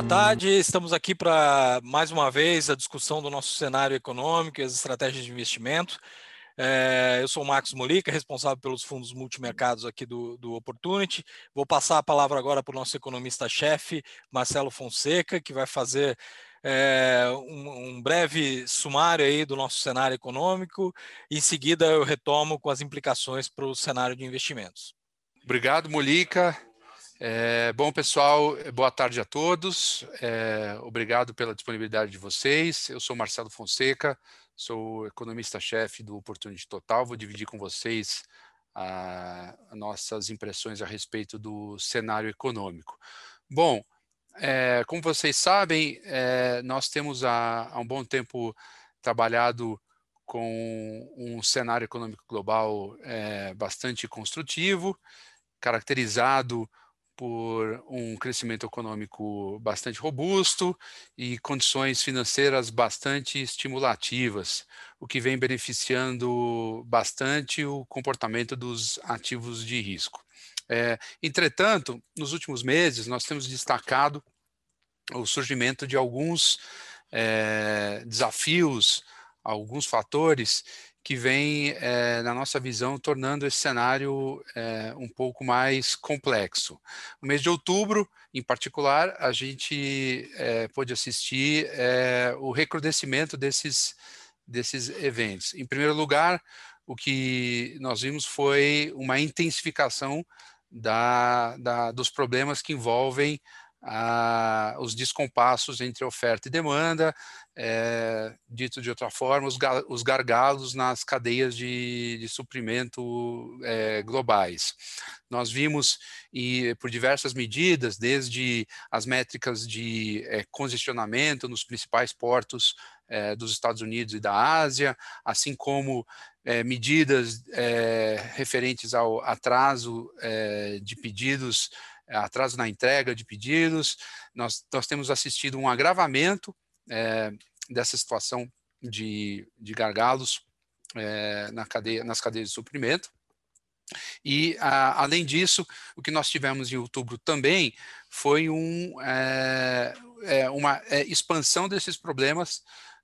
Boa tarde, estamos aqui para mais uma vez a discussão do nosso cenário econômico e as estratégias de investimento. É, eu sou o Marcos Molica, responsável pelos fundos multimercados aqui do, do Opportunity. Vou passar a palavra agora para o nosso economista-chefe, Marcelo Fonseca, que vai fazer é, um, um, breve sumário aí do nosso cenário econômico. Em seguida, eu retomo com as implicações para o cenário de investimentos. Obrigado, Molica. É, bom, pessoal, boa tarde a todos. É, obrigado pela disponibilidade de vocês. Eu sou Marcelo Fonseca, sou economista-chefe do Opportunity Total. Vou dividir com vocês a, a nossas impressões a respeito do cenário econômico. Bom, é, como vocês sabem, é, nós temos há, há um bom tempo trabalhado com um cenário econômico global é, bastante construtivo, caracterizado por um crescimento econômico bastante robusto e condições financeiras bastante estimulativas, o que vem beneficiando bastante o comportamento dos ativos de risco. É, entretanto, nos últimos meses, nós temos destacado o surgimento de alguns é, desafios, alguns fatores que vem, é, na nossa visão, tornando esse cenário é, um pouco mais complexo. No mês de outubro, em particular, a gente é, pôde assistir o recrudescimento desses, desses eventos. Em primeiro lugar, o que nós vimos foi uma intensificação da, da, dos problemas que envolvem ah, os descompassos entre oferta e demanda, é, dito de outra forma, os, os gargalos nas cadeias de, de suprimento é, globais. Nós vimos, e por diversas medidas, desde as métricas de é, congestionamento nos principais portos dos Estados Unidos e da Ásia, assim como medidas referentes ao atraso de pedidos é, atraso na entrega de pedidos. Nós, nós temos assistido um agravamento é, dessa situação de, de gargalos é, na cadeia, nas cadeias de suprimento. E, a, além disso, o que nós tivemos em outubro também foi um, é, é, uma é, expansão desses problemas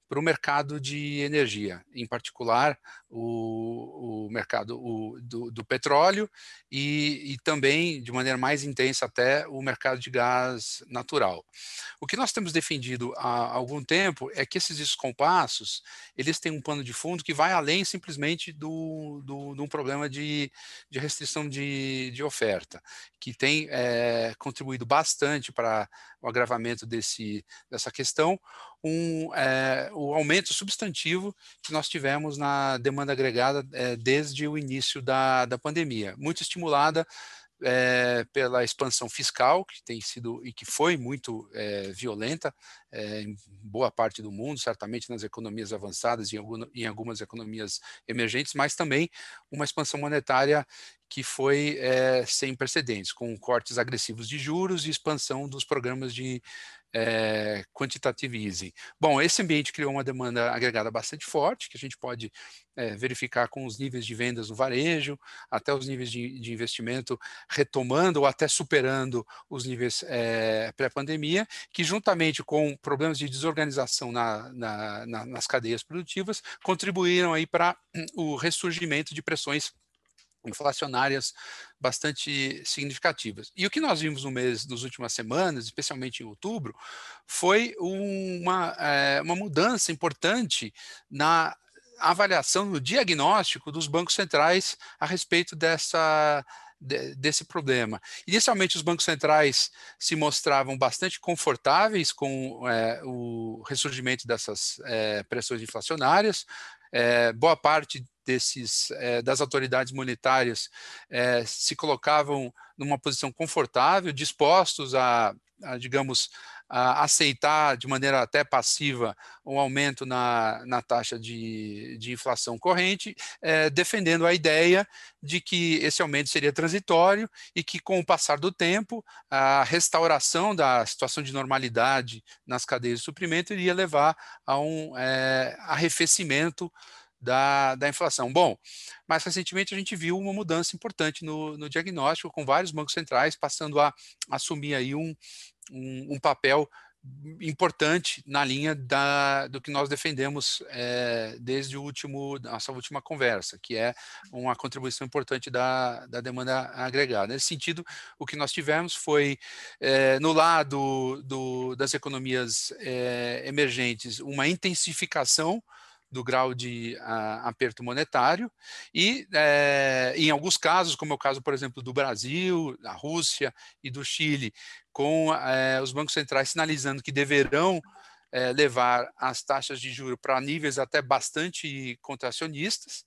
para o mercado de energia, em particular o, o mercado o, do, do, petróleo e, e, também, de maneira mais intensa até, o mercado de gás natural. O que nós temos defendido há algum tempo é que esses descompassos, eles têm um pano de fundo que vai além simplesmente do, do, de um problema de, de restrição de, de oferta, que tem é, contribuído bastante para o agravamento desse, dessa questão, um, é, o aumento substantivo que nós tivemos na demanda demanda agregada é, desde o início da, da pandemia, muito estimulada é, pela expansão fiscal, que tem sido e que foi muito é, violenta é, em boa parte do mundo, certamente nas economias avançadas e em, em algumas economias emergentes, mas também uma expansão monetária que foi sem precedentes, com cortes agressivos de juros e expansão dos programas de é, quantitative easing. Bom, esse ambiente criou uma demanda agregada bastante forte, que a gente pode é, verificar com os níveis de vendas no varejo, até os níveis de, de investimento retomando ou até superando os níveis é, pré-pandemia, que juntamente com problemas de desorganização na, na, na, nas cadeias produtivas, contribuíram aí para o ressurgimento de pressões inflacionárias bastante significativas. E o que nós vimos no mês, nas últimas semanas, especialmente em outubro, foi uma, é, uma mudança importante na avaliação, no diagnóstico dos bancos centrais a respeito dessa desse problema. Inicialmente, os bancos centrais se mostravam bastante confortáveis com é, o ressurgimento dessas é, pressões inflacionárias. É, boa parte desses é, das autoridades monetárias é, se colocavam numa posição confortável, dispostos a, a digamos, a aceitar de maneira até passiva um aumento na, na taxa de, de inflação corrente, é, defendendo a ideia de que esse aumento seria transitório e que, com o passar do tempo, a restauração da situação de normalidade nas cadeias de suprimento iria levar a um é, arrefecimento da, da inflação. Bom, mais recentemente a gente viu uma mudança importante no, no diagnóstico, com vários bancos centrais passando a assumir aí um, um, um papel importante na linha da, do que nós defendemos é, desde o último, nossa última conversa, que é uma contribuição importante da, da demanda agregada. Nesse sentido, o que nós tivemos foi, é, no lado do, das economias é, emergentes, uma intensificação do grau de aperto monetário e, é, em alguns casos, como é o caso, por exemplo, do Brasil, da Rússia e do Chile, com é, os bancos centrais sinalizando que deverão é, levar as taxas de juros para níveis até bastante contracionistas.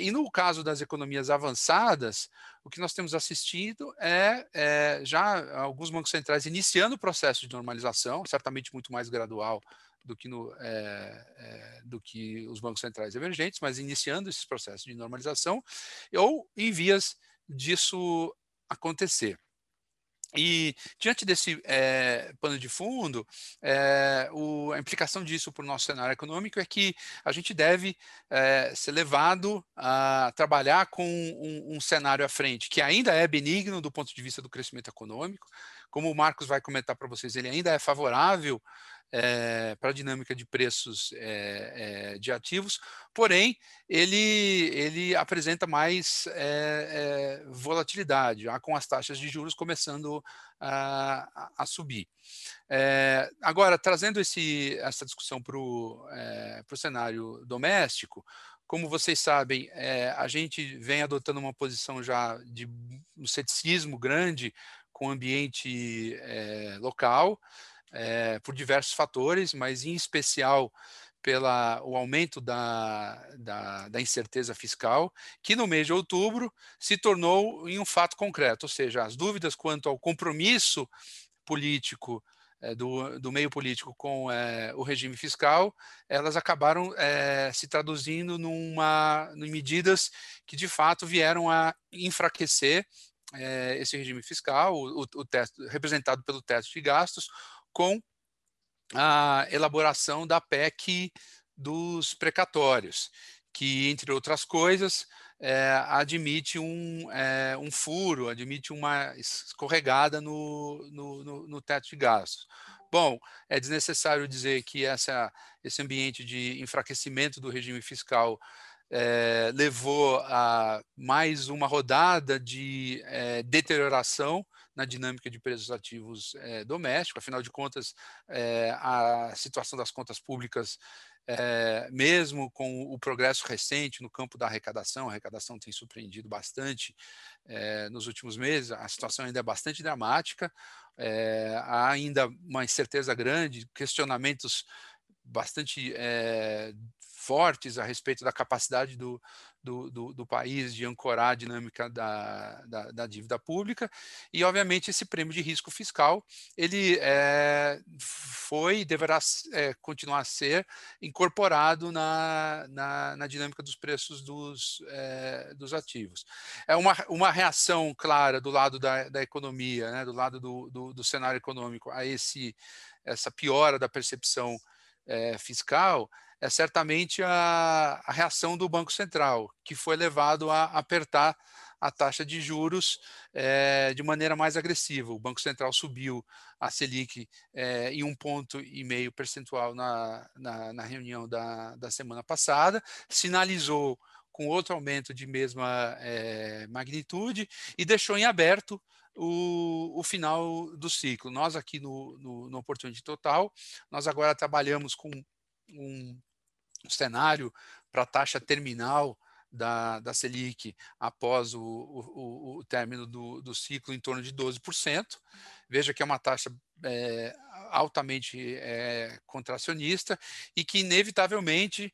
e no caso das economias avançadas, o que nós temos assistido é, é já alguns bancos centrais iniciando o processo de normalização, certamente muito mais gradual do que, no, é, é, do que os bancos centrais emergentes, mas iniciando esses processos de normalização ou em vias disso acontecer. E diante desse é, pano de fundo, é, o, a implicação disso para o nosso cenário econômico é que a gente deve é, ser levado a trabalhar com um, um, cenário à frente que ainda é benigno do ponto de vista do crescimento econômico. Como o Marcos vai comentar para vocês, ele ainda é favorável é, para a dinâmica de preços é, é, de ativos, porém ele, ele apresenta mais volatilidade, já com as taxas de juros começando a, a subir. agora, trazendo esse, essa discussão para o cenário doméstico, como vocês sabem, a gente vem adotando uma posição já de um ceticismo grande com o ambiente local é, por diversos fatores, mas em especial pela o aumento da, da, da, incerteza fiscal, que no mês de outubro se tornou em um fato concreto, ou seja, as dúvidas quanto ao compromisso político é, do, do meio político com é, o regime fiscal, elas acabaram se traduzindo numa, em medidas que de fato vieram a enfraquecer esse regime fiscal, o, o teto, representado pelo teto de gastos, com a elaboração da PEC dos precatórios, que, entre outras coisas, é, admite um, é, um furo, admite uma escorregada no, no, no, no, teto de gastos. Bom, é desnecessário dizer que essa, esse ambiente de enfraquecimento do regime fiscal é, levou a mais uma rodada de deterioração na dinâmica de preços ativos é, domésticos. Afinal de contas, é, a situação das contas públicas, é, mesmo com o progresso recente no campo da arrecadação, a arrecadação tem surpreendido bastante nos últimos meses, a situação ainda é bastante dramática, há ainda uma incerteza grande, questionamentos bastante fortes a respeito da capacidade do, do, do, do país de ancorar a dinâmica da, da, da, dívida pública e, obviamente, esse prêmio de risco fiscal ele é, foi e deverá é, continuar a ser incorporado na, na, na dinâmica dos preços dos, é, dos ativos. É uma, uma reação clara do lado da, da economia, né, do lado do, do, do cenário econômico a esse, essa piora da percepção fiscal é certamente a, a, reação do Banco Central, que foi levado a apertar a taxa de juros é, de maneira mais agressiva. O Banco Central subiu a Selic é, em um ponto e meio percentual na, na, na reunião da, da semana passada, sinalizou com outro aumento de mesma é, magnitude e deixou em aberto o, o, final do ciclo. Nós aqui no, no, no Opportunity Total, nós agora trabalhamos com um cenário para a taxa terminal da, da Selic após o, o, o término do, do, ciclo em torno de 12%. Veja que é uma taxa é, altamente é, contracionista e que, inevitavelmente,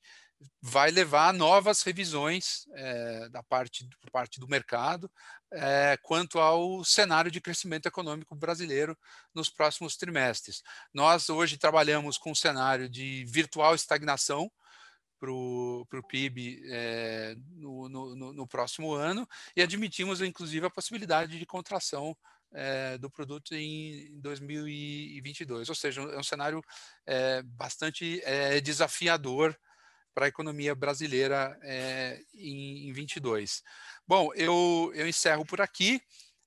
vai levar a novas revisões é, da parte, por parte do mercado é, quanto ao cenário de crescimento econômico brasileiro nos próximos trimestres. Nós hoje trabalhamos com um cenário de virtual estagnação, para o PIB é, eh, no, no, no, próximo ano e admitimos, inclusive, a possibilidade de contração é, do produto em 2022. Ou seja, é um cenário é, bastante desafiador para a economia brasileira em, em 22. Bom, eu, eu encerro por aqui.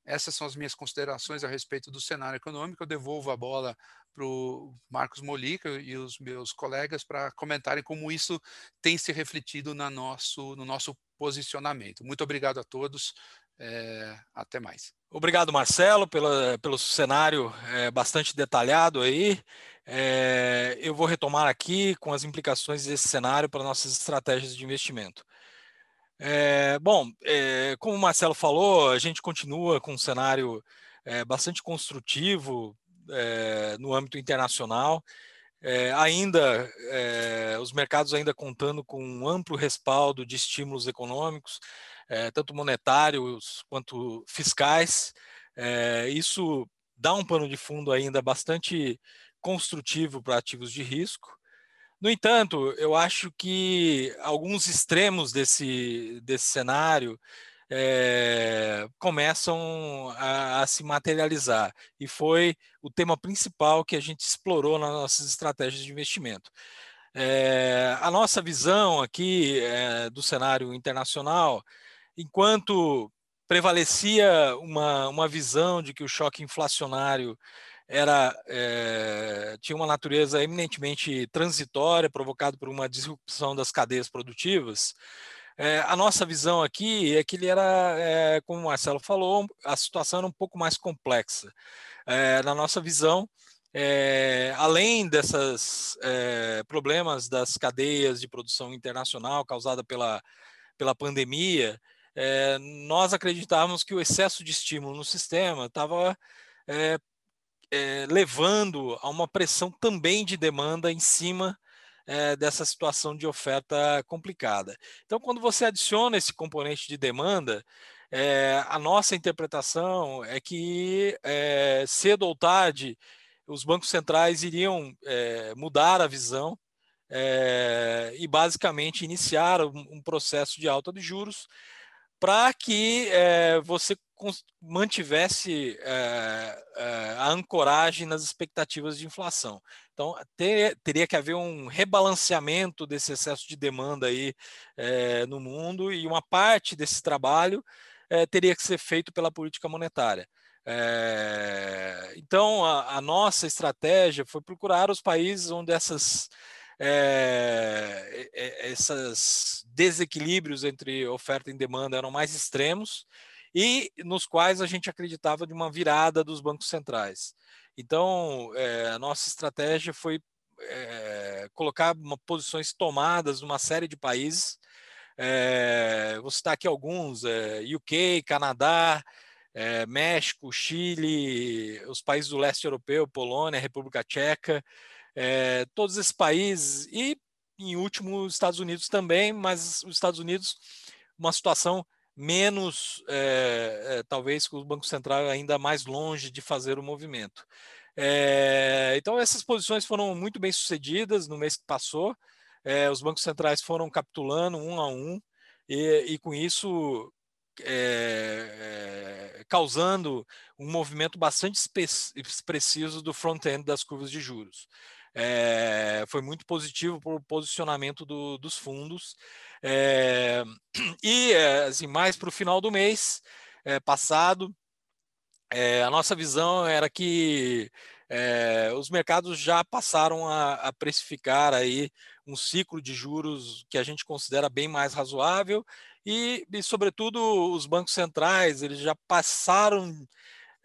Essas são as minhas considerações a respeito do cenário econômico. Eu devolvo a bola para o Marcos Molica e os meus colegas para comentarem como isso tem se refletido na nosso, no nosso posicionamento. Muito obrigado a todos. É, até mais. Obrigado, Marcelo, pela, pelo cenário é, bastante detalhado aí. É, eu vou retomar aqui com as implicações desse cenário para nossas estratégias de investimento. É, bom, é, como o Marcelo falou, a gente continua com um cenário é, bastante construtivo é, no âmbito internacional. É, ainda, é, os mercados ainda contando com um amplo respaldo de estímulos econômicos, tanto monetários quanto fiscais. isso dá um pano de fundo ainda bastante construtivo para ativos de risco. No entanto, eu acho que alguns extremos desse, desse cenário é, começam a, a, se materializar. E foi o tema principal que a gente explorou nas nossas estratégias de investimento. É, a nossa visão aqui é, do cenário internacional, enquanto prevalecia uma, uma visão de que o choque inflacionário era é, tinha uma natureza eminentemente transitória, provocado por uma disrupção das cadeias produtivas. É, a nossa visão aqui é que ele era, é, como o Marcelo falou, a situação era um pouco mais complexa. na nossa visão, além desses problemas das cadeias de produção internacional causada pela, pela pandemia, nós acreditávamos que o excesso de estímulo no sistema estava é, levando a uma pressão também de demanda em cima é, dessa situação de oferta complicada. Então, quando você adiciona esse componente de demanda, é, a nossa interpretação é que cedo ou tarde os bancos centrais iriam mudar a visão e basicamente iniciar um, um processo de alta de juros para que é, você mantivesse é, é, a ancoragem nas expectativas de inflação. Então, ter, teria que haver um rebalanceamento desse excesso de demanda aí no mundo e uma parte desse trabalho teria que ser feito pela política monetária. então, a, a nossa estratégia foi procurar os países onde essas é, esses desequilíbrios entre oferta e demanda eram mais extremos e nos quais a gente acreditava de uma virada dos bancos centrais. Então, é, a nossa estratégia foi é, colocar uma, posições tomadas numa série de países. É, vou citar aqui alguns: UK, Canadá, México, Chile, os países do leste europeu, Polônia, República Tcheca, é, todos esses países e, em último, os Estados Unidos também, mas os Estados Unidos, uma situação menos, é, é, talvez, com o Banco Central ainda mais longe de fazer o movimento. então, essas posições foram muito bem sucedidas no mês que passou. os bancos centrais foram capitulando um a um, e, e com isso é, é, causando um movimento bastante expressivo do front-end das curvas de juros é, foi muito positivo para o posicionamento do, dos fundos. É, e, assim, mais para o final do mês passado, a nossa visão era que os mercados já passaram a, a precificar aí um ciclo de juros que a gente considera bem mais razoável e, e sobretudo, os bancos centrais eles já passaram,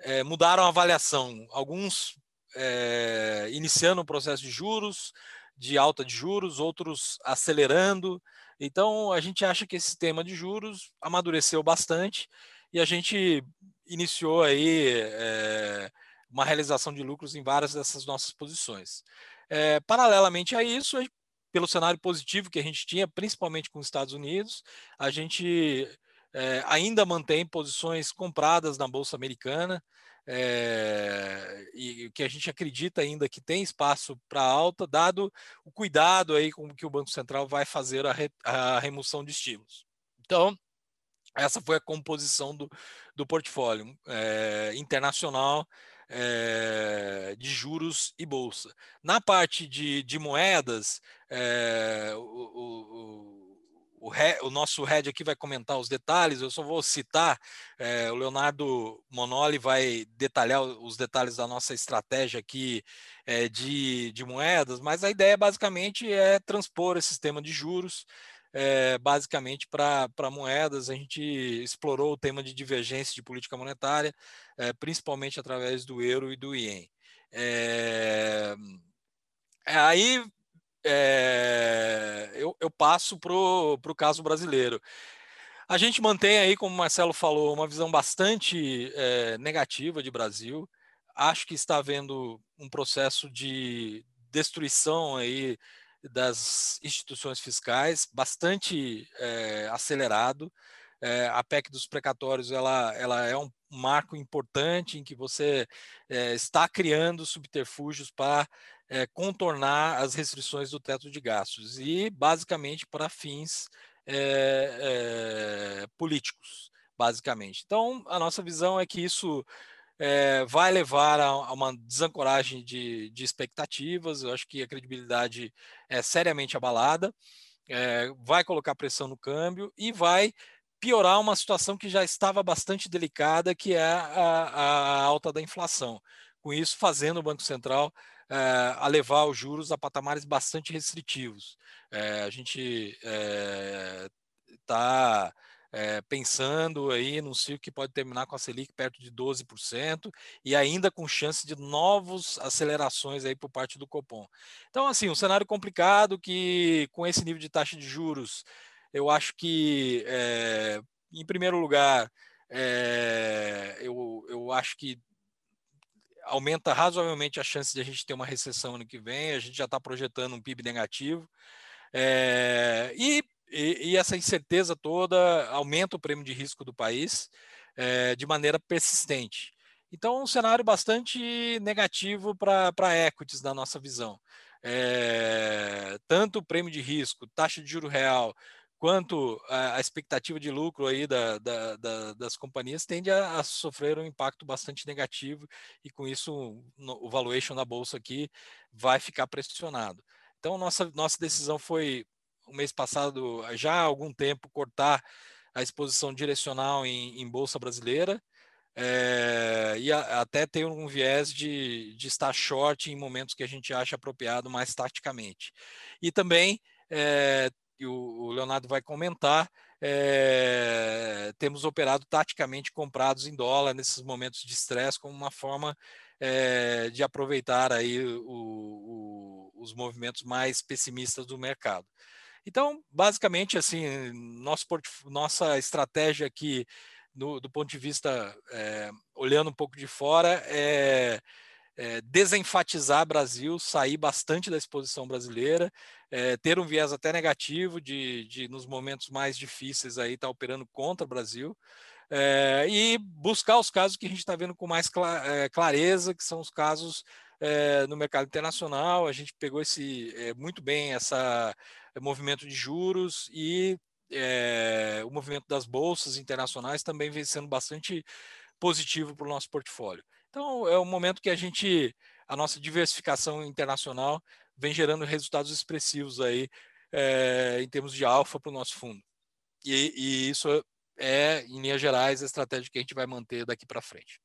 é, mudaram a avaliação. Alguns é, iniciando um processo de juros, de alta de juros, outros acelerando. Então, a gente acha que esse tema de juros amadureceu bastante e a gente iniciou aí é, uma realização de lucros em várias dessas nossas posições. É, paralelamente a isso, pelo cenário positivo que a gente tinha, principalmente com os Estados Unidos, a gente é, ainda mantém posições compradas na Bolsa Americana, é, e que a gente acredita ainda que tem espaço para alta, dado o cuidado aí com que o Banco Central vai fazer a, re, a remoção de estímulos. Então, essa foi a composição do, do portfólio é, internacional é, de juros e bolsa. Na parte de, de moedas, o, o, o, o, nosso head aqui vai comentar os detalhes, eu só vou citar, é, o Leonardo Monoli vai detalhar os detalhes da nossa estratégia aqui é, de, de moedas, mas a ideia basicamente é transpor esse sistema de juros é, basicamente para moedas. A gente explorou o tema de divergência de política monetária, é, principalmente através do euro e do ien. É, aí eu, eu, passo para o caso brasileiro. A gente mantém aí, como o Marcelo falou, uma visão bastante negativa de Brasil. Acho que está havendo um processo de destruição aí das instituições fiscais, bastante é, acelerado. É, a PEC dos precatórios ela, ela é um marco importante em que você é, está criando subterfúgios para contornar as restrições do teto de gastos e basicamente para fins políticos, basicamente. Então, a nossa visão é que isso é, vai levar a, a, uma desancoragem de, de expectativas. Eu acho que a credibilidade é seriamente abalada, é, vai colocar pressão no câmbio e vai piorar uma situação que já estava bastante delicada, que é a, a alta da inflação. Com isso, fazendo o Banco Central é, a levar os juros a patamares bastante restritivos. a gente está é, pensando aí num ciclo que pode terminar com a Selic perto de 12% e ainda com chance de novas acelerações aí por parte do Copom. Então, assim, um cenário complicado que com esse nível de taxa de juros, eu acho que, é, em primeiro lugar, é, eu, eu acho que aumenta razoavelmente a chance de a gente ter uma recessão ano que vem, a gente já está projetando um PIB negativo. É, e e, e, essa incerteza toda aumenta o prêmio de risco do país é, de maneira persistente. Então, um cenário bastante negativo para equities na nossa visão. É, tanto o prêmio de risco, taxa de juro real, quanto a, expectativa de lucro aí da, da, da, das companhias tende a, a, sofrer um impacto bastante negativo e com isso no, o valuation da bolsa aqui vai ficar pressionado. Então, nossa, nossa decisão foi o mês passado, já há algum tempo, cortar a exposição direcional em, em Bolsa Brasileira. É, e a, até ter um viés de, de estar short em momentos que a gente acha apropriado mais taticamente. E também, é, e o, o Leonardo vai comentar, é, temos operado taticamente comprados em dólar nesses momentos de estresse como uma forma é, de aproveitar aí o, o, os movimentos mais pessimistas do mercado. Então, basicamente, assim, nosso nossa estratégia aqui, no, do ponto de vista, é, olhando um pouco de fora, é, é, desenfatizar Brasil, sair bastante da exposição brasileira, é, ter um viés até negativo de, de nos momentos mais difíceis aí estar tá operando contra o Brasil. É, e buscar os casos que a gente está vendo com mais clareza, que são os casos no mercado internacional. A gente pegou esse muito bem essa movimento de juros e o movimento das bolsas internacionais também vem sendo bastante positivo para o nosso portfólio. Então, é um momento que a gente, a nossa diversificação internacional vem gerando resultados expressivos aí é, em termos de alfa para o nosso fundo. E, e, isso é, em linhas gerais, a estratégia que a gente vai manter daqui para frente.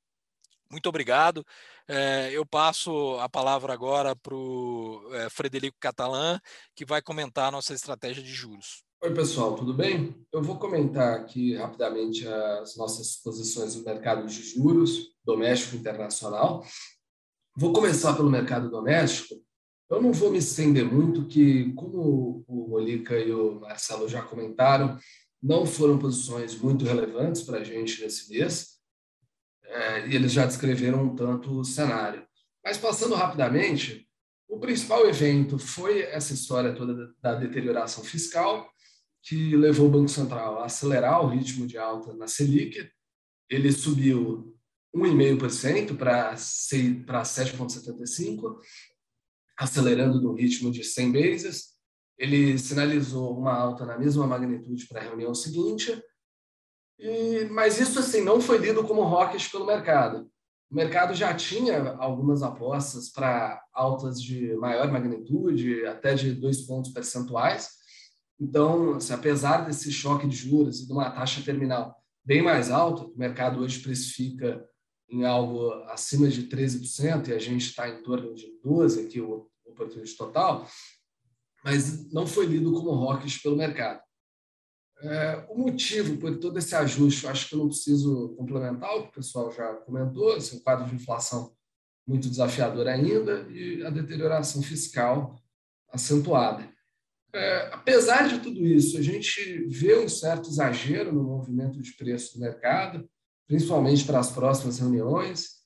Muito obrigado. É, eu passo a palavra agora para o é, Frederico Catalã, que vai comentar a nossa estratégia de juros. Oi, pessoal, tudo bem? Eu vou comentar aqui rapidamente as nossas posições no mercado de juros, doméstico e internacional. Vou começar pelo mercado doméstico. Eu não vou me estender muito, que, como o Molica e o Marcelo já comentaram, não foram posições muito relevantes para a gente nesse mês é, e eles já descreveram um tanto o cenário. Mas passando rapidamente, o principal evento foi essa história toda da deterioração fiscal, que levou o Banco Central a acelerar o ritmo de alta na Selic. Ele subiu 1,5% para 7,75%, acelerando no ritmo de 100 bases. Ele sinalizou uma alta na mesma magnitude para a reunião seguinte, e, mas isso assim não foi lido como rocket pelo mercado. O mercado já tinha algumas apostas para altas de maior magnitude, até de dois pontos percentuais, Então, assim, apesar desse choque de juros e de uma taxa terminal bem mais alta, o mercado hoje precifica em algo acima de 13%, e a gente está em torno de 12% aqui, o oportunidade total, mas não foi lido como rocks pelo mercado. É, o motivo por todo esse ajuste, acho que eu não preciso complementar o que o pessoal já comentou, esse um quadro de inflação muito desafiador ainda e a deterioração fiscal acentuada. É, apesar de tudo isso, a gente vê um certo exagero no movimento de preço do mercado, principalmente para as próximas reuniões,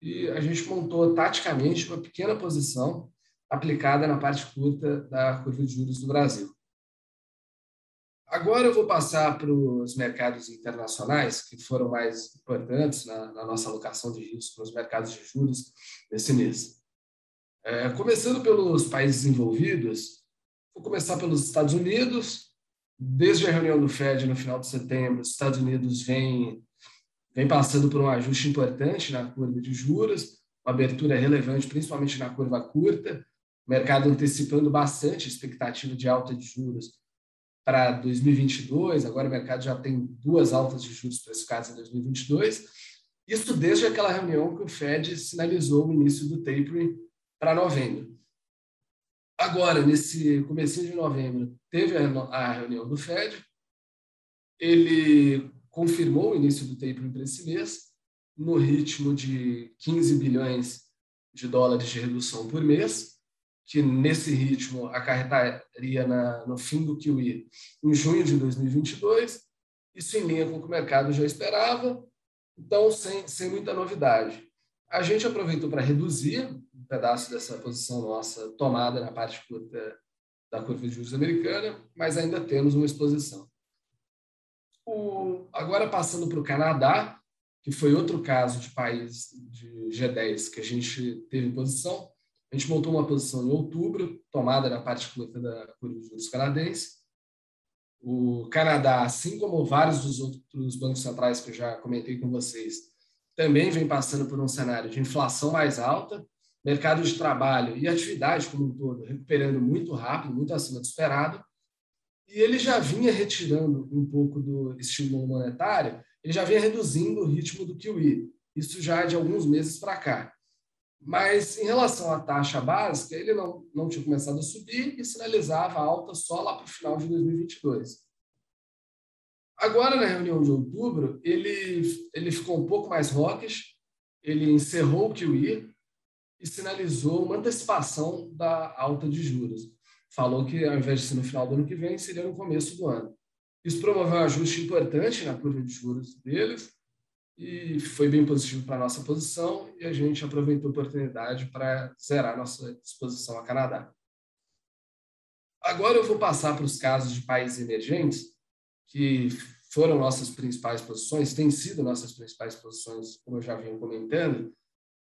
e a gente montou taticamente uma pequena posição aplicada na parte curta da curva de juros do Brasil. Agora eu vou passar para os mercados internacionais, que foram mais importantes na, na nossa alocação de risco nos mercados de juros nesse mês. É, começando pelos países envolvidos, vou começar pelos Estados Unidos. Desde a reunião do Fed no final de setembro, os Estados Unidos vem, vem passando por um ajuste importante na curva de juros, uma abertura relevante, principalmente na curva curta, o mercado antecipando bastante a expectativa de alta de juros para 2022, agora o mercado já tem duas altas de juros precificadas em 2022, isso desde aquela reunião que o Fed sinalizou o início do tapering para novembro. Agora, nesse começo de novembro, teve a reunião do Fed, ele confirmou o início do tapering para esse mês, no ritmo de 15 bilhões de dólares de redução por mês, que nesse ritmo acarretaria na, no fim do QE em junho de 2022, isso em linha com o que o mercado já esperava, então sem, sem muita novidade. A gente aproveitou para reduzir pedaço dessa posição nossa tomada na parte curta da curva de juros americana, mas ainda temos uma exposição. O, agora passando para o Canadá, que foi outro caso de país de G10 que a gente teve posição, a gente montou uma posição em outubro, tomada na parte curta da curva de juros canadense. O Canadá, assim como vários dos outros bancos centrais que eu já comentei com vocês, também vem passando por um cenário de inflação mais alta, mercado de trabalho e atividade como um todo recuperando muito rápido, muito acima do esperado. E ele já vinha retirando um pouco do estímulo monetário, ele já vinha reduzindo o ritmo do QE. Isso já de alguns meses para cá. Mas em relação à taxa básica, ele não, não tinha começado a subir e sinalizava alta só lá para o final de 2022. Agora, na reunião de outubro, ele, ele ficou um pouco mais rockish, ele encerrou o QE e sinalizou uma antecipação da alta de juros. Falou que, ao invés de ser no final do ano que vem, seria no começo do ano. Isso promoveu um ajuste importante na curva de juros deles, e foi bem positivo para a nossa posição e a gente aproveitou a oportunidade para zerar nossa exposição a Canadá. Agora eu vou passar para os casos de países emergentes, que foram nossas principais posições, têm sido nossas principais posições, como eu já vinha comentando,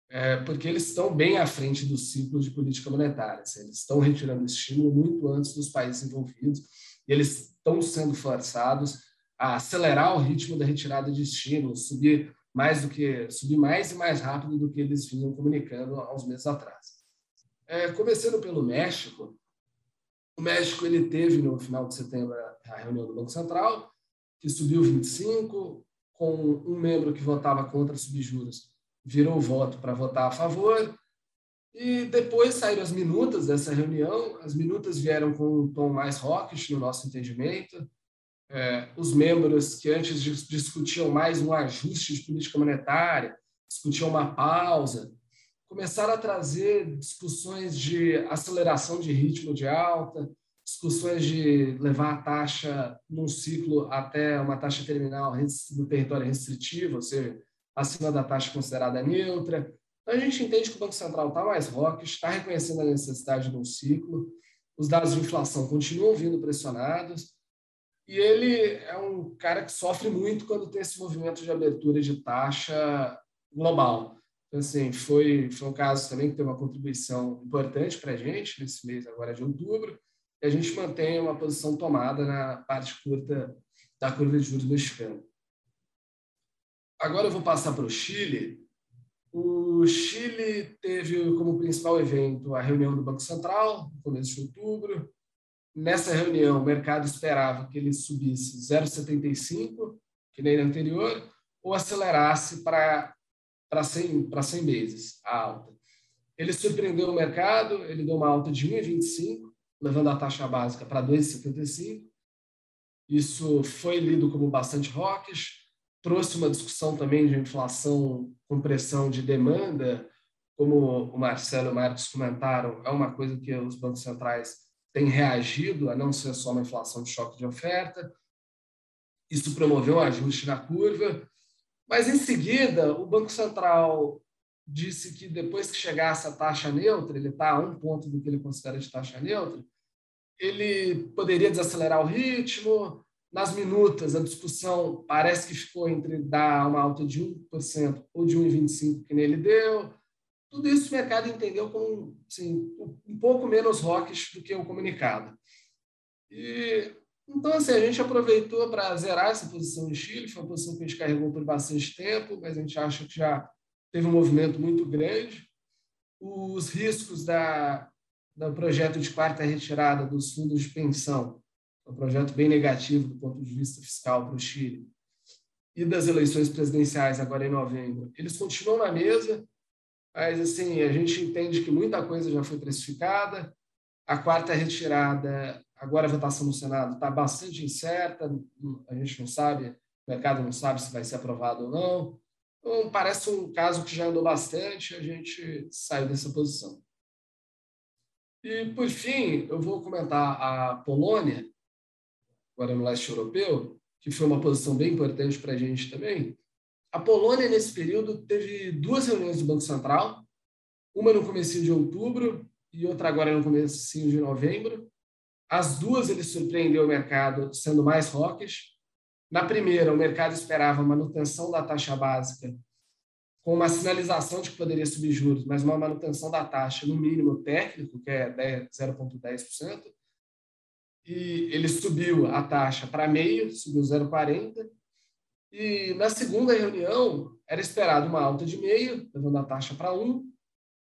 é, porque eles estão bem à frente do ciclo de política monetária. Assim, eles estão retirando estímulo muito antes dos países envolvidos e eles estão sendo forçados a acelerar o ritmo da retirada de estímulos, subir mais do que subir mais e mais rápido do que eles vinham comunicando há uns meses atrás. É, começando pelo México, o México ele teve no final de setembro a reunião do Banco Central, que subiu 25, com um membro que votava contra subjuros virou voto para votar a favor. E depois saíram as minutas dessa reunião. As minutas vieram com um tom mais rockish no nosso entendimento é, os membros que antes discutiam mais um ajuste de política monetária, discutiam uma pausa, começaram a trazer discussões de aceleração de ritmo de alta, discussões de levar a taxa num ciclo até uma taxa terminal no território restritivo, ou seja, acima da taxa considerada neutra. Então, a gente entende que o Banco Central está mais rock, está reconhecendo a necessidade de um ciclo, os dados de inflação continuam vindo pressionados, e ele é um cara que sofre muito quando tem esse movimento de abertura de taxa global. Então, assim, foi, foi um caso também que teve uma contribuição importante para a gente nesse mês agora de outubro, e a gente mantém uma posição tomada na parte curta da curva de juros mexicana. Agora eu vou passar para o Chile. O Chile teve como principal evento a reunião do Banco Central, no começo de outubro, nessa reunião, o mercado esperava que ele subisse 0,75, que nem no anterior, ou acelerasse para 100, 100 meses a alta. Ele surpreendeu o mercado, ele deu uma alta de 1,25, levando a taxa básica para 2,75. Isso foi lido como bastante rockish, trouxe uma discussão também de inflação com pressão de demanda, como o Marcelo e o Marcos comentaram, é uma coisa que os bancos centrais têm reagido, a não ser só uma inflação de choque de oferta. Isso promoveu um ajuste na curva, mas em seguida o Banco Central disse que depois que chegasse a taxa neutra, ele está a um ponto do que ele considera de taxa neutra, ele poderia desacelerar o ritmo. Nas minutas, a discussão parece que ficou entre dar uma alta de 1% ou de 1,25% que nele deu. Tudo isso o mercado entendeu como assim, um pouco menos rocks do que o comunicado. E, então, assim, a gente aproveitou para zerar essa posição em Chile, foi uma posição que a gente carregou por bastante tempo, mas a gente acha que já teve um movimento muito grande. Os riscos da, do projeto de quarta retirada dos fundos de pensão, um projeto bem negativo do ponto de vista fiscal para o Chile, e das eleições presidenciais agora em novembro, eles continuam na mesa, mas assim, a gente entende que muita coisa já foi precificada. A quarta retirada, agora a votação no Senado está bastante incerta, a gente não sabe, o mercado não sabe se vai ser aprovado ou não. Então, parece um caso que já andou bastante, a gente saiu dessa posição. E, por fim, eu vou comentar a Polônia, agora no leste europeu, que foi uma posição bem importante para a gente também. A Polônia, nesse período, teve duas reuniões do Banco Central, uma no começo de outubro e outra agora no começo de novembro. As duas ele surpreendeu o mercado sendo mais rockish. Na primeira, o mercado esperava manutenção da taxa básica com uma sinalização de que poderia subir juros, mas uma manutenção da taxa no mínimo técnico, que é 0,10%. E ele subiu a taxa para meio, subiu 0,40%, e na segunda reunião, era esperado uma alta de meio, levando a taxa para 1,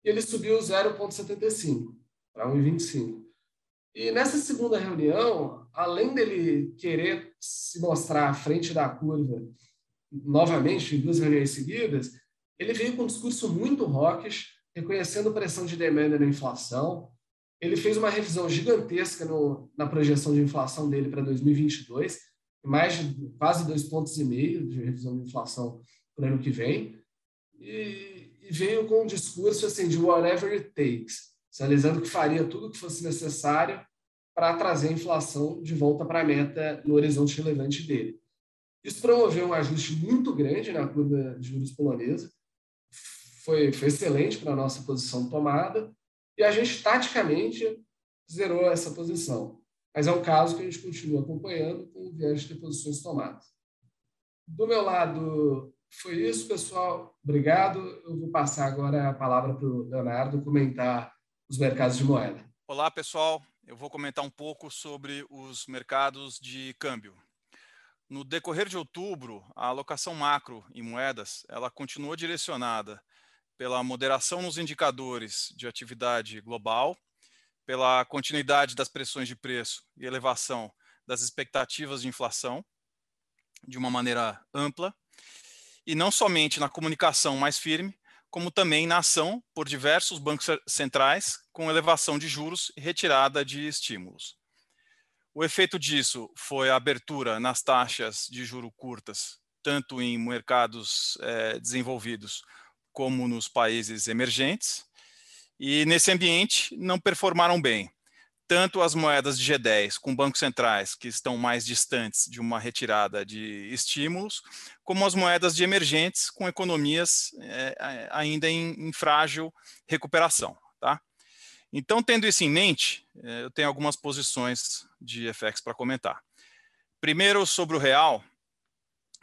e ele subiu 0,75 para 1,25. E nessa segunda reunião, além dele querer se mostrar à frente da curva, novamente, em duas reuniões seguidas, ele veio com um discurso muito rockish, reconhecendo pressão de demanda na inflação. Ele fez uma revisão gigantesca no, na projeção de inflação dele para 2022, mais de quase dois pontos e meio de revisão de inflação para o ano que vem, e, e, veio com um discurso assim de whatever it takes, sinalizando que faria tudo o que fosse necessário para trazer a inflação de volta para a meta no horizonte relevante dele. Isso promoveu um ajuste muito grande na curva de juros polonesa, foi, foi excelente para a nossa posição tomada, e a gente taticamente zerou essa posição. Mas é um caso que a gente continua acompanhando com viés de posições tomadas. Do meu lado, foi isso, pessoal. Obrigado. Eu vou passar agora a palavra para o Leonardo comentar os mercados de moeda. Olá, pessoal. Eu vou comentar um pouco sobre os mercados de câmbio. No decorrer de outubro, a alocação macro em moedas ela continuou direcionada pela moderação nos indicadores de atividade global pela continuidade das pressões de preço e elevação das expectativas de inflação de uma maneira ampla, e não somente na comunicação mais firme, como também na ação por diversos bancos centrais com elevação de juros e retirada de estímulos. O efeito disso foi a abertura nas taxas de juro curtas, tanto em mercados eh, desenvolvidos como nos países emergentes, e nesse ambiente não performaram bem. Tanto as moedas de G10 com bancos centrais que estão mais distantes de uma retirada de estímulos, como as moedas de emergentes com economias é, ainda em, em, frágil recuperação. Tá? Então, tendo isso em mente, é, eu tenho algumas posições de FX para comentar. Primeiro, sobre o real,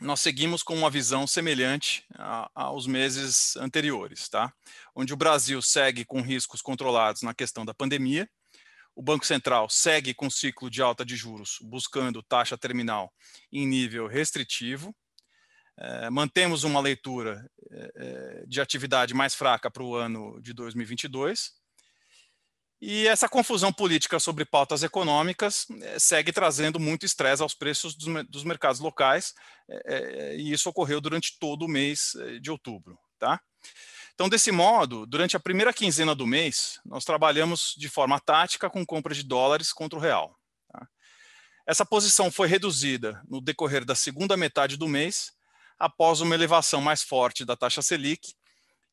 nós seguimos com uma visão semelhante a, aos meses anteriores, tá? onde o Brasil segue com riscos controlados na questão da pandemia, o Banco Central segue com ciclo de alta de juros, buscando taxa terminal em nível restritivo, é, mantemos uma leitura é, de atividade mais fraca para o ano de 2022, E essa confusão política sobre pautas econômicas é, segue trazendo muito estresse aos preços dos, dos mercados locais, é, e isso ocorreu durante todo o mês de outubro. Tá? Então, desse modo, durante a primeira quinzena do mês, nós trabalhamos de forma tática com compra de dólares contra o real. Tá? Essa posição foi reduzida no decorrer da segunda metade do mês, após uma elevação mais forte da taxa Selic,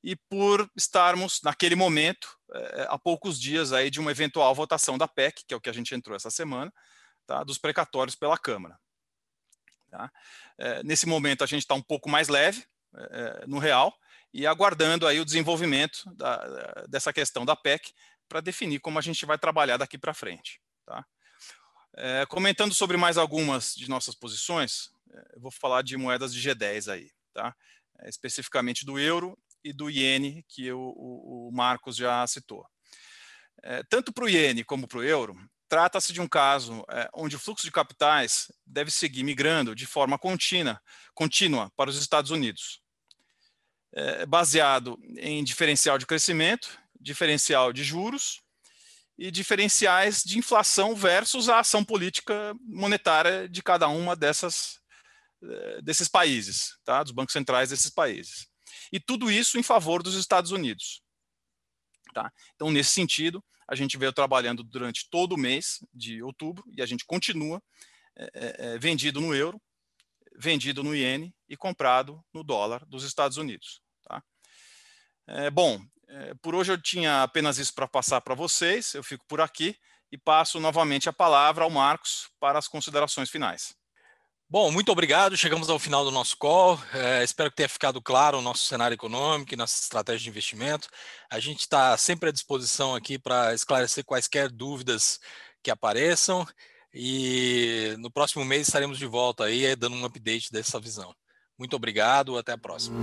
e por estarmos, naquele momento, é, há poucos dias aí de uma eventual votação da PEC, que é o que a gente entrou essa semana, tá, dos precatórios pela Câmara. Tá? É, nesse momento a gente está um pouco mais leve é, no real e aguardando aí o desenvolvimento da, dessa questão da PEC para definir como a gente vai trabalhar daqui para frente. Tá? É, comentando sobre mais algumas de nossas posições, eu vou falar de moedas de G10 aí, tá? especificamente do euro e do iene, que o, o Marcos já citou. É, tanto para o iene como para o euro, trata-se de um caso é, onde o fluxo de capitais deve seguir migrando de forma contínua, contínua para os Estados Unidos, é, baseado em diferencial de crescimento, diferencial de juros e diferenciais de inflação versus a ação política monetária de cada uma dessas é, desses países, tá? dos bancos centrais desses países. E tudo isso em favor dos Estados Unidos. Tá? Então, nesse sentido, a gente veio trabalhando durante todo o mês de outubro e a gente continua é, é, vendido no euro, vendido no iene e comprado no dólar dos Estados Unidos. Tá? É, bom, por hoje eu tinha apenas isso para passar para vocês, eu fico por aqui e passo novamente a palavra ao Marcos para as considerações finais. Bom, muito obrigado. Chegamos ao final do nosso call. É, espero que tenha ficado claro o nosso cenário econômico e nossa estratégia de investimento. A gente está sempre à disposição aqui para esclarecer quaisquer dúvidas que apareçam. E no próximo mês estaremos de volta aí, dando um update dessa visão. Muito obrigado, até a próxima.